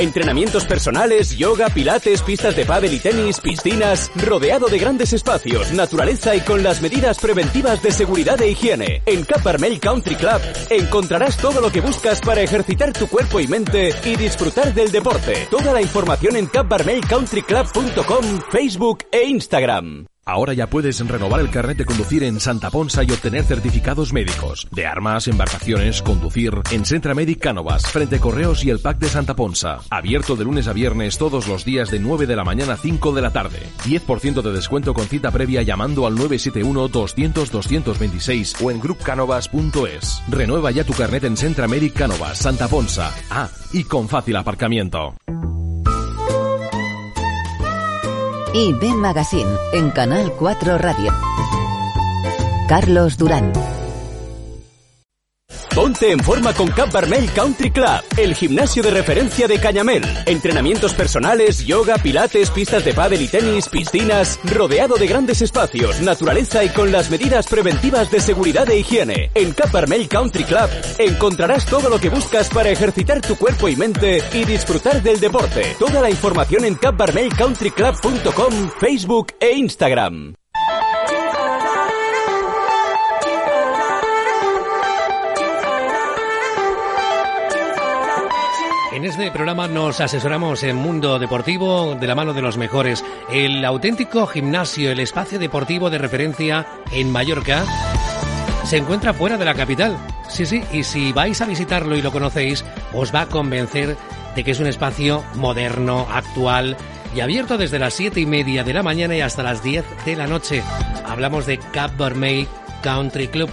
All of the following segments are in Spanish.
Entrenamientos personales, yoga, pilates, pistas de pádel y tenis, piscinas, rodeado de grandes espacios, naturaleza y con las medidas preventivas de seguridad e higiene. En Cap Country Club encontrarás todo lo que buscas para ejercitar tu cuerpo y mente y disfrutar del deporte. Toda la información en capbarmelcountryclub.com, Facebook e Instagram. Ahora ya puedes renovar el carnet de conducir en Santa Ponsa y obtener certificados médicos de armas, embarcaciones, conducir en Centra Medic Cánovas, frente Correos y el PAC de Santa Ponsa. Abierto de lunes a viernes todos los días de 9 de la mañana a 5 de la tarde. 10% de descuento con cita previa llamando al 971-200-226 o en groupcanovas.es. Renueva ya tu carnet en Centra Medic Cánovas, Santa Ponsa. Ah, y con fácil aparcamiento. Y Ben Magazine en Canal 4 Radio. Carlos Durán. Ponte en forma con Cap Barmel Country Club, el gimnasio de referencia de Cañamel. Entrenamientos personales, yoga, pilates, pistas de pádel y tenis, piscinas, rodeado de grandes espacios, naturaleza y con las medidas preventivas de seguridad e higiene. En Cap Barmel Country Club encontrarás todo lo que buscas para ejercitar tu cuerpo y mente y disfrutar del deporte. Toda la información en capbarmelcountryclub.com, Facebook e Instagram. En este programa nos asesoramos en mundo deportivo de la mano de los mejores. El auténtico gimnasio, el espacio deportivo de referencia en Mallorca, se encuentra fuera de la capital. Sí, sí, y si vais a visitarlo y lo conocéis, os va a convencer de que es un espacio moderno, actual y abierto desde las siete y media de la mañana y hasta las 10 de la noche. Hablamos de Cap Barmay Country Club.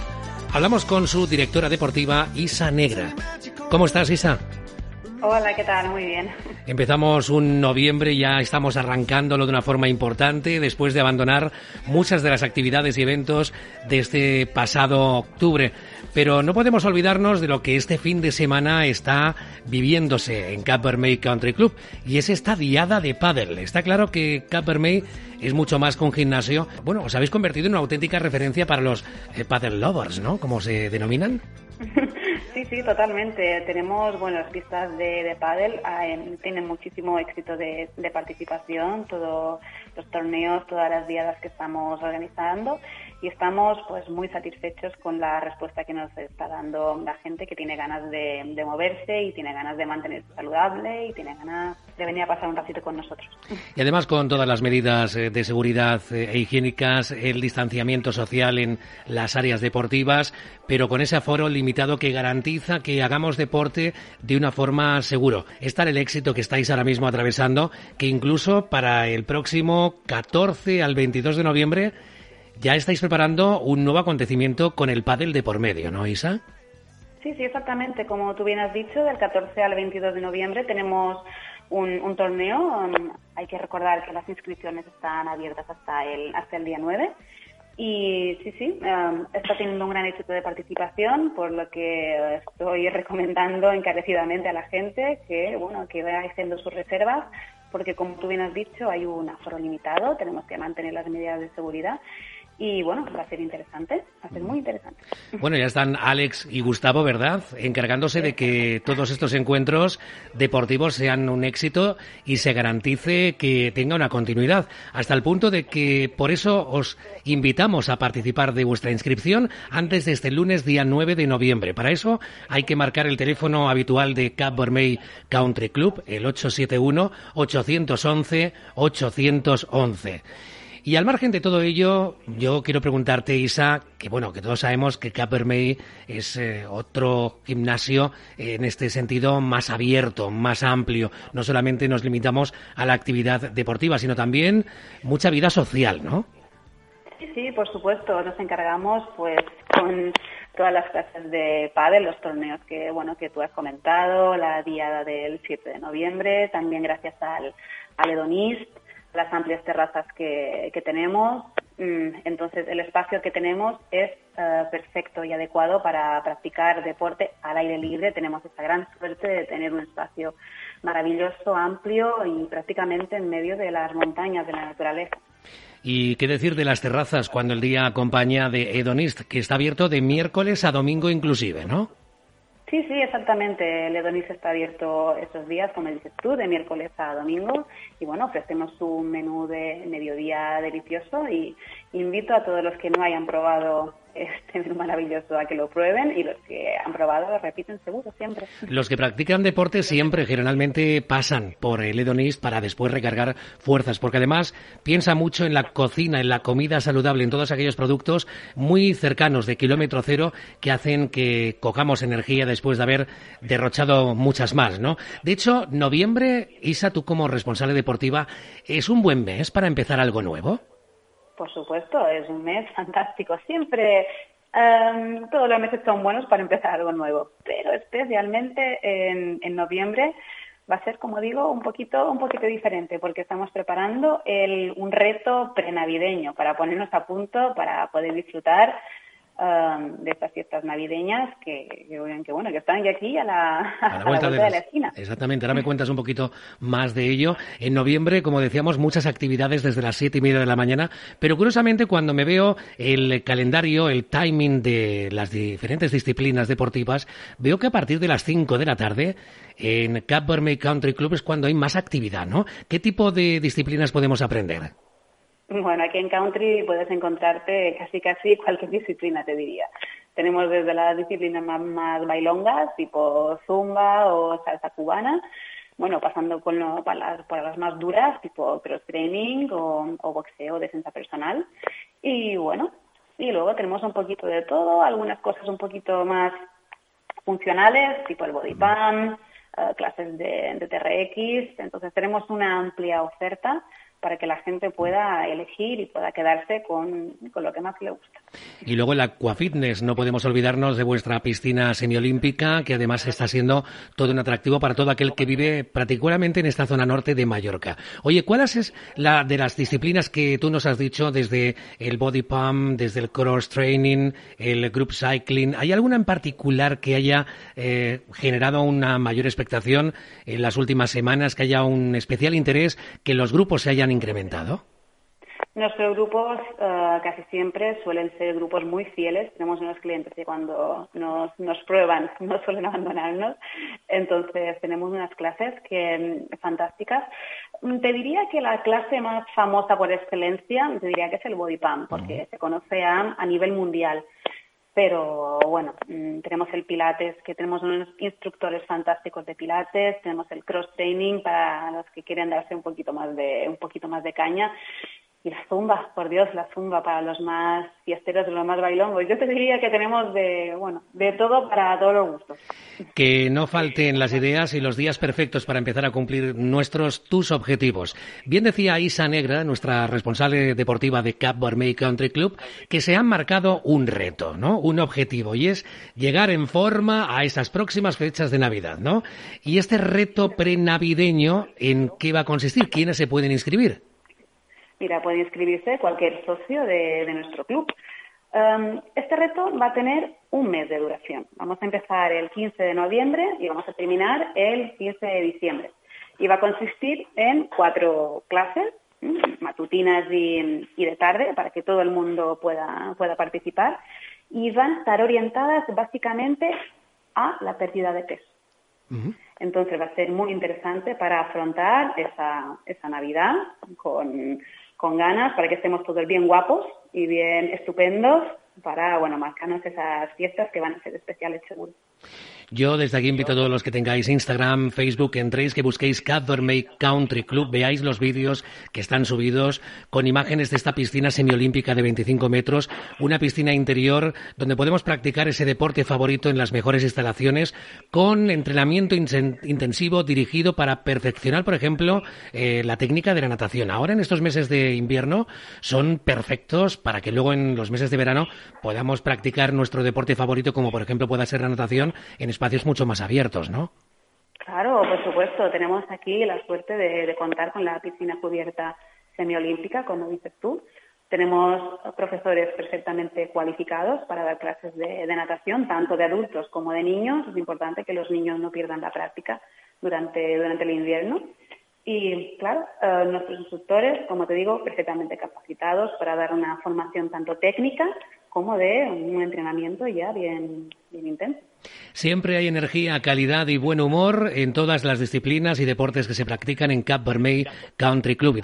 Hablamos con su directora deportiva, Isa Negra. ¿Cómo estás, Isa? Hola, ¿qué tal? Muy bien. Empezamos un noviembre, ya estamos arrancándolo de una forma importante después de abandonar muchas de las actividades y eventos de este pasado octubre. Pero no podemos olvidarnos de lo que este fin de semana está viviéndose en May Country Club y es esta diada de pádel. Está claro que May es mucho más que un gimnasio. Bueno, os habéis convertido en una auténtica referencia para los eh, paddle lovers, ¿no? Como se denominan. Sí, sí, totalmente. Tenemos, bueno, las pistas de, de pádel ah, tienen muchísimo éxito de, de, participación, todos los torneos, todas las diadas que estamos organizando y estamos pues muy satisfechos con la respuesta que nos está dando la gente que tiene ganas de, de moverse y tiene ganas de mantenerse saludable y tiene ganas de venir a pasar un ratito con nosotros. Y además con todas las medidas eh, de seguridad eh, e higiénicas, el distanciamiento social en las áreas deportivas, pero con ese aforo limitado que garantiza que hagamos deporte de una forma seguro. Es tal el éxito que estáis ahora mismo atravesando que incluso para el próximo 14 al 22 de noviembre ya estáis preparando un nuevo acontecimiento con el pádel de por medio, ¿no, Isa? Sí, sí, exactamente. Como tú bien has dicho, del 14 al 22 de noviembre tenemos un, torneo. Um, hay que recordar que las inscripciones están abiertas hasta el, hasta el día 9. Y sí, sí, um, está teniendo un gran éxito de participación, por lo que estoy recomendando encarecidamente a la gente que, bueno, que vaya haciendo sus reservas, porque como tú bien has dicho, hay un aforo limitado, tenemos que mantener las medidas de seguridad y bueno, va a ser interesante, va a ser muy interesante. Bueno, ya están Alex y Gustavo, ¿verdad? Encargándose de que todos estos encuentros deportivos sean un éxito y se garantice que tenga una continuidad, hasta el punto de que por eso os invitamos a participar de vuestra inscripción antes de este lunes día 9 de noviembre. Para eso hay que marcar el teléfono habitual de Cap Country Club, el 871 811 811. Y al margen de todo ello, yo quiero preguntarte, Isa, que bueno, que todos sabemos que Capermay es eh, otro gimnasio en este sentido más abierto, más amplio. No solamente nos limitamos a la actividad deportiva, sino también mucha vida social, ¿no? Sí, sí, por supuesto. Nos encargamos, pues, con todas las clases de pádel, los torneos que bueno que tú has comentado, la diada del 7 de noviembre, también gracias al, al Hedonist, las amplias terrazas que, que tenemos. Mm, entonces, el espacio que tenemos es eh, perfecto y adecuado para practicar deporte al aire libre. Tenemos esa gran suerte de tener un espacio maravilloso, amplio y prácticamente en medio de las montañas de la naturaleza. Y qué decir de las terrazas cuando el día acompaña de Hedonist, que está abierto de miércoles a domingo inclusive, ¿no? Sí, sí, exactamente. El Hedonist está abierto esos días, como dices tú, de miércoles a domingo. Y bueno, ofrecemos un menú de mediodía delicioso y invito a todos los que no hayan probado este menú maravilloso a que lo prueben y los que han probado lo repiten seguro siempre. Los que practican deporte siempre generalmente pasan por el hedonist para después recargar fuerzas, porque además piensa mucho en la cocina, en la comida saludable, en todos aquellos productos muy cercanos de kilómetro cero que hacen que cojamos energía después de haber derrochado muchas más, ¿no? De hecho, noviembre, Isa, tú como responsable deportiva, ¿es un buen mes para empezar algo nuevo? Por supuesto, es un mes fantástico. Siempre em, todos los meses son buenos para empezar algo nuevo, pero especialmente en, noviembre va a ser, como digo, un poquito, un poquito diferente porque estamos preparando un reto prenavideño para ponernos a punto para poder disfrutar Um, de estas fiestas navideñas que, que, bueno, que están aquí a la, a la vuelta, de, la, esquina. Exactamente, ahora me cuentas un poquito más de ello. En noviembre, como decíamos, muchas actividades desde las siete y media de la mañana, pero curiosamente cuando me veo el calendario, el timing de las diferentes disciplinas deportivas, veo que a partir de las cinco de la tarde en Cap Country Club es cuando hay más actividad, ¿no? ¿Qué tipo de disciplinas podemos aprender? Bueno, aquí en country puedes encontrarte casi casi cualquier disciplina, te diría. Tenemos desde las disciplinas más, bailongas, tipo zumba o salsa cubana, bueno, pasando por, las, por las más duras, tipo cross training o, o boxeo, defensa personal. Y bueno, y luego tenemos un poquito de todo, algunas cosas un poquito más funcionales, tipo el body pump, eh, clases de TRX. Entonces tenemos una amplia oferta para que la gente pueda elegir y pueda quedarse con, lo que más le gusta. Y luego el Aquafitness, no podemos olvidarnos de vuestra piscina semiolímpica, que además está siendo todo un atractivo para todo aquel que vive particularmente en esta zona norte de Mallorca. Oye, ¿cuál es la de las disciplinas que tú nos has dicho desde el body pump, desde el cross training, el group cycling? ¿Hay alguna en particular que haya eh, generado una mayor expectación en las últimas semanas, que haya un especial interés, que los grupos se hayan incrementado? Nuestros grupos uh, casi siempre suelen ser grupos muy fieles. Tenemos unos clientes que cuando nos, nos prueban no suelen abandonarnos. Entonces tenemos unas clases que mm, fantásticas. Mm, te diría que la clase más famosa por excelencia, te diría que es el body pump, porque se conoce a, a nivel mundial pero bueno, mm, tenemos el Pilates, que tenemos unos instructores fantásticos de Pilates, tenemos el cross training para los que quieren darse un poquito más de un poquito más de caña y la zumba, por Dios, la zumba para los más fiesteros, los más bailongos. Yo te diría que tenemos de, bueno, de todo para todos los gustos. Que no falten las ideas y los días perfectos para empezar a cumplir nuestros, tus objetivos. Bien decía Isa Negra, nuestra responsable deportiva de Cap Barmey Country Club, que se han marcado un reto, ¿no? Un objetivo, y es llegar en forma a esas próximas fechas de Navidad, ¿no? Y este reto prenavideño, ¿en qué va a consistir? ¿Quiénes se pueden inscribir? Mira, puede inscribirse cualquier socio de, nuestro club. Um, este reto va a tener un mes de duración. Vamos a empezar el 15 de noviembre y vamos a terminar el 15 de diciembre. Y va a consistir en cuatro clases, matutinas y, de tarde, para que todo el mundo pueda, pueda participar. Y van a estar orientadas básicamente a la pérdida de peso. Entonces va a ser muy interesante para afrontar esa, esa Navidad con con ganas para que estemos todos bien guapos y bien estupendos para, bueno, marcarnos esas fiestas que van a ser especiales seguro. Yo desde aquí invito a todos los que tengáis Instagram, Facebook, entréis, que busquéis Cap Country Club, veáis los vídeos que están subidos con imágenes de esta piscina semiolímpica de 25 metros, una piscina interior donde podemos practicar ese deporte favorito en las mejores instalaciones con entrenamiento intensivo dirigido para perfeccionar, por ejemplo, eh, la técnica de la natación. Ahora en estos meses de invierno son perfectos para que luego en los meses de verano podamos practicar nuestro deporte favorito, como por ejemplo pueda ser la natación, en espacios mucho más abiertos, ¿no? Claro, por supuesto. Tenemos aquí la suerte de, contar con la piscina cubierta semiolímpica, como dices tú. Tenemos profesores perfectamente cualificados para dar clases de, natación, tanto de adultos como de niños. Es importante que los niños no pierdan la práctica durante, durante el invierno. Y claro, eh, nuestros instructores, como te digo, perfectamente capacitados para dar una formación tanto técnica como de un entrenamiento ya bien, bien intenso. Siempre hay energía, calidad y buen humor en todas las disciplinas y deportes que se practican en Cap Vermell Country Club.